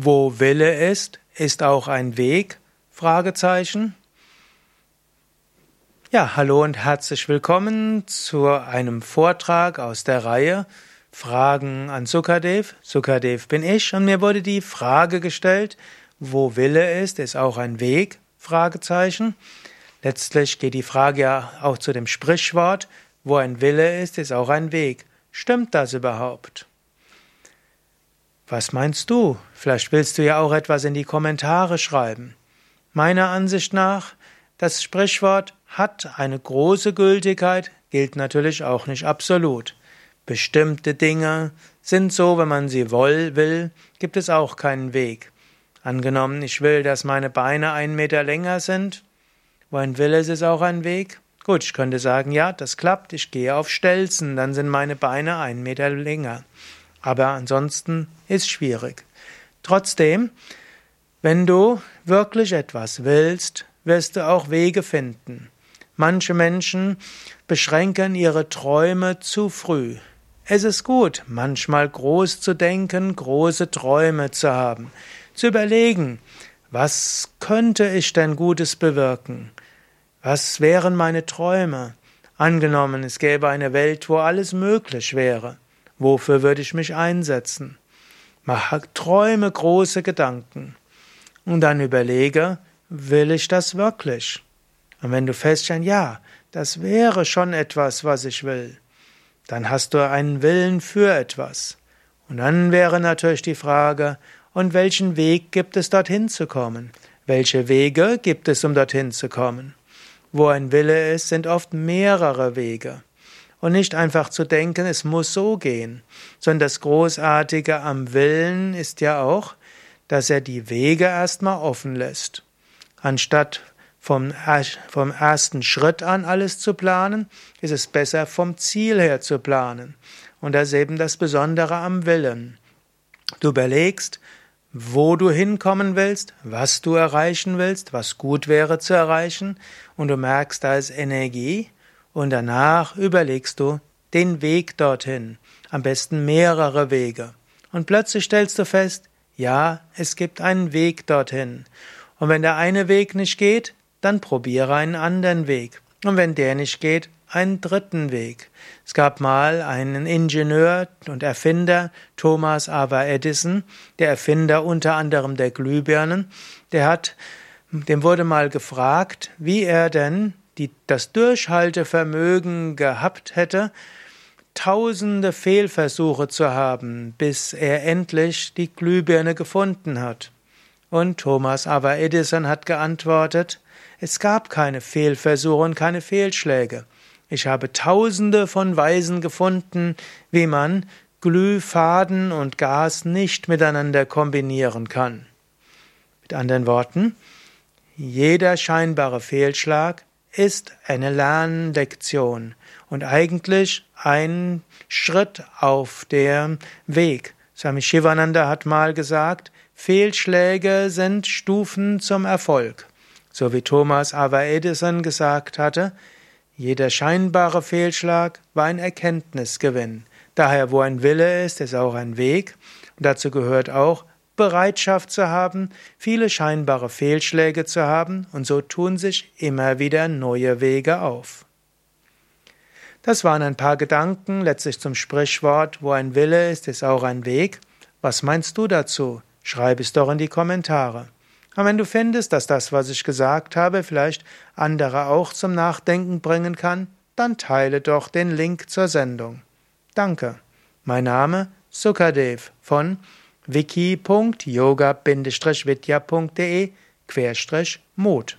Wo Wille ist, ist auch ein Weg? Fragezeichen. Ja, hallo und herzlich willkommen zu einem Vortrag aus der Reihe Fragen an Sukadev. Sukadev bin ich und mir wurde die Frage gestellt, wo Wille ist, ist auch ein Weg? Fragezeichen. Letztlich geht die Frage ja auch zu dem Sprichwort, wo ein Wille ist, ist auch ein Weg. Stimmt das überhaupt? Was meinst du? Vielleicht willst du ja auch etwas in die Kommentare schreiben. Meiner Ansicht nach, das Sprichwort hat eine große Gültigkeit, gilt natürlich auch nicht absolut. Bestimmte Dinge sind so, wenn man sie will, gibt es auch keinen Weg. Angenommen, ich will, dass meine Beine einen Meter länger sind. Wo ein Wille ist, ist auch ein Weg. Gut, ich könnte sagen, ja, das klappt, ich gehe auf Stelzen, dann sind meine Beine einen Meter länger. Aber ansonsten ist schwierig. Trotzdem, wenn du wirklich etwas willst, wirst du auch Wege finden. Manche Menschen beschränken ihre Träume zu früh. Es ist gut, manchmal groß zu denken, große Träume zu haben, zu überlegen, was könnte ich denn Gutes bewirken? Was wären meine Träume? Angenommen, es gäbe eine Welt, wo alles möglich wäre. Wofür würde ich mich einsetzen? Mache, träume große Gedanken. Und dann überlege, will ich das wirklich? Und wenn du feststellst, ja, das wäre schon etwas, was ich will, dann hast du einen Willen für etwas. Und dann wäre natürlich die Frage, und welchen Weg gibt es dorthin zu kommen? Welche Wege gibt es, um dorthin zu kommen? Wo ein Wille ist, sind oft mehrere Wege. Und nicht einfach zu denken, es muss so gehen, sondern das Großartige am Willen ist ja auch, dass er die Wege erstmal offen lässt. Anstatt vom, vom ersten Schritt an alles zu planen, ist es besser vom Ziel her zu planen. Und das ist eben das Besondere am Willen. Du überlegst, wo du hinkommen willst, was du erreichen willst, was gut wäre zu erreichen, und du merkst, da ist Energie, und danach überlegst du den Weg dorthin, am besten mehrere Wege. Und plötzlich stellst du fest, ja, es gibt einen Weg dorthin. Und wenn der eine Weg nicht geht, dann probiere einen anderen Weg. Und wenn der nicht geht, einen dritten Weg. Es gab mal einen Ingenieur und Erfinder, Thomas Ava Edison, der Erfinder unter anderem der Glühbirnen, der hat, dem wurde mal gefragt, wie er denn die das Durchhaltevermögen gehabt hätte, tausende Fehlversuche zu haben, bis er endlich die Glühbirne gefunden hat. Und Thomas aber Edison hat geantwortet, es gab keine Fehlversuche und keine Fehlschläge. Ich habe tausende von Weisen gefunden, wie man Glühfaden und Gas nicht miteinander kombinieren kann. Mit anderen Worten, jeder scheinbare Fehlschlag ist eine Lernlektion und eigentlich ein Schritt auf dem Weg. Swami Shivananda hat mal gesagt, Fehlschläge sind Stufen zum Erfolg. So wie Thomas Ava Edison gesagt hatte, jeder scheinbare Fehlschlag war ein Erkenntnisgewinn. Daher, wo ein Wille ist, ist auch ein Weg. Und dazu gehört auch, Bereitschaft zu haben, viele scheinbare Fehlschläge zu haben, und so tun sich immer wieder neue Wege auf. Das waren ein paar Gedanken, letztlich zum Sprichwort, wo ein Wille ist, ist auch ein Weg. Was meinst du dazu? Schreib es doch in die Kommentare. Und wenn du findest, dass das, was ich gesagt habe, vielleicht andere auch zum Nachdenken bringen kann, dann teile doch den Link zur Sendung. Danke. Mein Name Sukadev von wiki.yoga-vidya.de Mut